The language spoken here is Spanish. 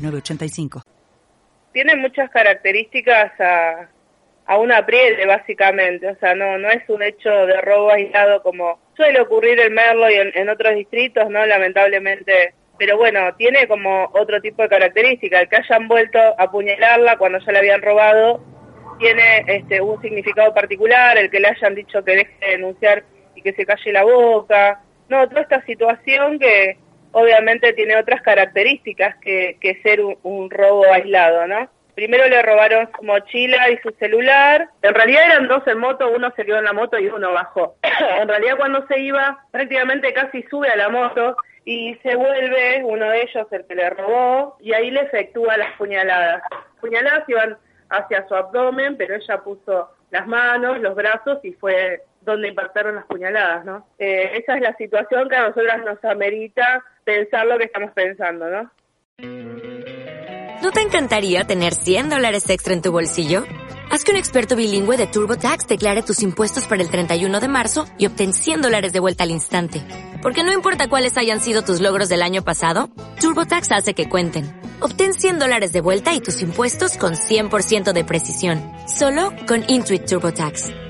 906985. Tiene muchas características a, a un apriete, básicamente. O sea, no, no es un hecho de robo aislado como suele ocurrir en Merlo y en, en otros distritos, ¿no? Lamentablemente pero bueno, tiene como otro tipo de característica, el que hayan vuelto a apuñalarla cuando ya la habían robado, tiene este, un significado particular, el que le hayan dicho que deje de denunciar y que se calle la boca, no, toda esta situación que obviamente tiene otras características que, ser un, robo aislado, ¿no? Primero le robaron su mochila y su celular. En realidad eran dos en moto, uno se en la moto y uno bajó. en realidad cuando se iba, prácticamente casi sube a la moto y se vuelve uno de ellos el que le robó y ahí le efectúa las puñaladas. Las puñaladas iban hacia su abdomen, pero ella puso las manos, los brazos y fue donde impactaron las puñaladas, ¿no? Eh, esa es la situación que a nosotras nos amerita pensar lo que estamos pensando, ¿no? ¿No te encantaría tener 100 dólares extra en tu bolsillo? Haz que un experto bilingüe de TurboTax declare tus impuestos para el 31 de marzo y obtén 100 dólares de vuelta al instante. Porque no importa cuáles hayan sido tus logros del año pasado, TurboTax hace que cuenten. Obtén 100 dólares de vuelta y tus impuestos con 100% de precisión. Solo con Intuit TurboTax.